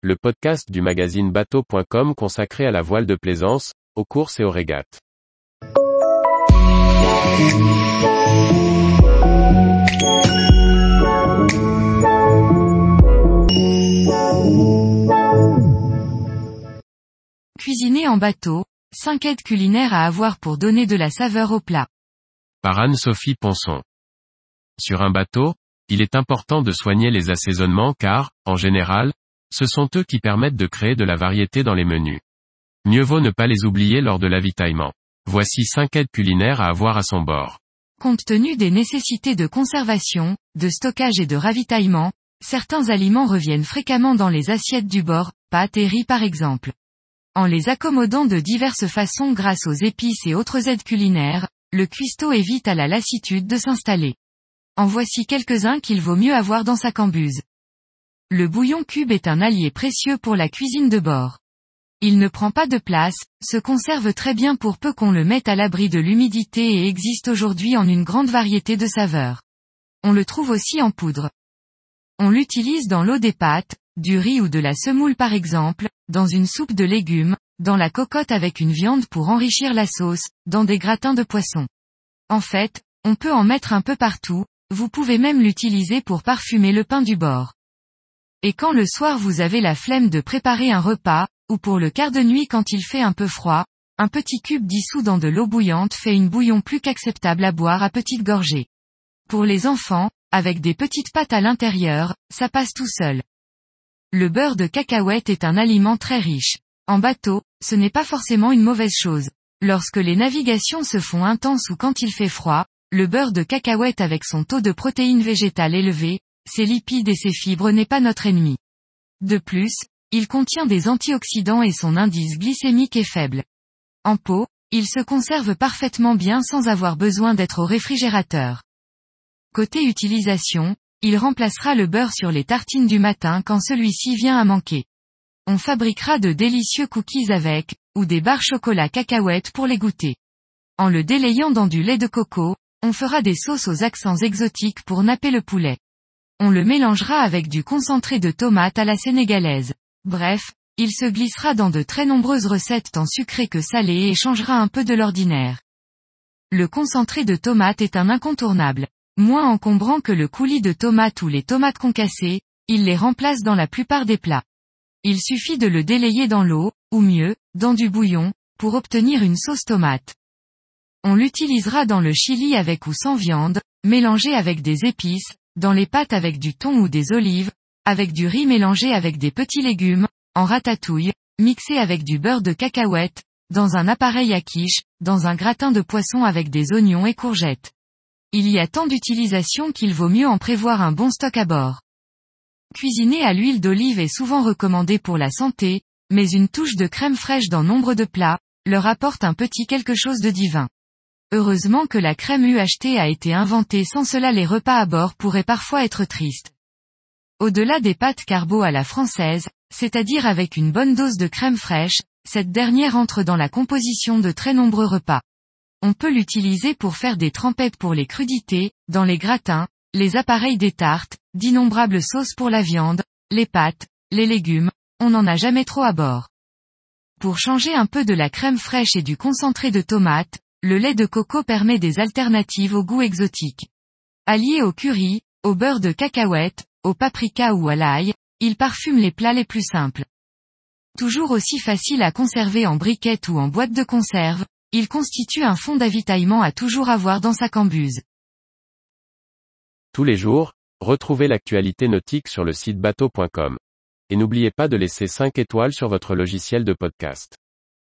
le podcast du magazine bateau.com consacré à la voile de plaisance, aux courses et aux régates. Cuisiner en bateau, 5 aides culinaires à avoir pour donner de la saveur au plat. Par Anne-Sophie Ponson. Sur un bateau, il est important de soigner les assaisonnements car, en général, ce sont eux qui permettent de créer de la variété dans les menus. Mieux vaut ne pas les oublier lors de l'avitaillement. Voici 5 aides culinaires à avoir à son bord. Compte tenu des nécessités de conservation, de stockage et de ravitaillement, certains aliments reviennent fréquemment dans les assiettes du bord, pâtes et riz par exemple. En les accommodant de diverses façons grâce aux épices et autres aides culinaires, le cuistot évite à la lassitude de s'installer. En voici quelques-uns qu'il vaut mieux avoir dans sa cambuse. Le bouillon cube est un allié précieux pour la cuisine de bord. Il ne prend pas de place, se conserve très bien pour peu qu'on le mette à l'abri de l'humidité et existe aujourd'hui en une grande variété de saveurs. On le trouve aussi en poudre. On l'utilise dans l'eau des pâtes, du riz ou de la semoule par exemple, dans une soupe de légumes, dans la cocotte avec une viande pour enrichir la sauce, dans des gratins de poisson. En fait, on peut en mettre un peu partout, vous pouvez même l'utiliser pour parfumer le pain du bord. Et quand le soir vous avez la flemme de préparer un repas, ou pour le quart de nuit quand il fait un peu froid, un petit cube dissous dans de l'eau bouillante fait une bouillon plus qu'acceptable à boire à petites gorgées. Pour les enfants, avec des petites pâtes à l'intérieur, ça passe tout seul. Le beurre de cacahuète est un aliment très riche. En bateau, ce n'est pas forcément une mauvaise chose. Lorsque les navigations se font intenses ou quand il fait froid, le beurre de cacahuète avec son taux de protéines végétales élevé, ses lipides et ses fibres n'est pas notre ennemi. De plus, il contient des antioxydants et son indice glycémique est faible. En pot, il se conserve parfaitement bien sans avoir besoin d'être au réfrigérateur. Côté utilisation, il remplacera le beurre sur les tartines du matin quand celui-ci vient à manquer. On fabriquera de délicieux cookies avec, ou des barres chocolat cacahuètes pour les goûter. En le délayant dans du lait de coco, on fera des sauces aux accents exotiques pour napper le poulet. On le mélangera avec du concentré de tomate à la sénégalaise. Bref, il se glissera dans de très nombreuses recettes tant sucrées que salées et changera un peu de l'ordinaire. Le concentré de tomate est un incontournable. Moins encombrant que le coulis de tomate ou les tomates concassées, il les remplace dans la plupart des plats. Il suffit de le délayer dans l'eau, ou mieux, dans du bouillon, pour obtenir une sauce tomate. On l'utilisera dans le chili avec ou sans viande, mélangé avec des épices, dans les pâtes avec du thon ou des olives, avec du riz mélangé avec des petits légumes, en ratatouille, mixé avec du beurre de cacahuète, dans un appareil à quiche, dans un gratin de poisson avec des oignons et courgettes. Il y a tant d'utilisations qu'il vaut mieux en prévoir un bon stock à bord. Cuisiner à l'huile d'olive est souvent recommandé pour la santé, mais une touche de crème fraîche dans nombre de plats, leur apporte un petit quelque chose de divin. Heureusement que la crème UHT a été inventée sans cela les repas à bord pourraient parfois être tristes. Au-delà des pâtes carbo à la française, c'est-à-dire avec une bonne dose de crème fraîche, cette dernière entre dans la composition de très nombreux repas. On peut l'utiliser pour faire des trempettes pour les crudités, dans les gratins, les appareils des tartes, d'innombrables sauces pour la viande, les pâtes, les légumes, on n'en a jamais trop à bord. Pour changer un peu de la crème fraîche et du concentré de tomate, le lait de coco permet des alternatives au goût exotique. Allié au curry, au beurre de cacahuète, au paprika ou à l'ail, il parfume les plats les plus simples. Toujours aussi facile à conserver en briquette ou en boîte de conserve, il constitue un fond d'avitaillement à toujours avoir dans sa cambuse. Tous les jours, retrouvez l'actualité nautique sur le site bateau.com. Et n'oubliez pas de laisser 5 étoiles sur votre logiciel de podcast.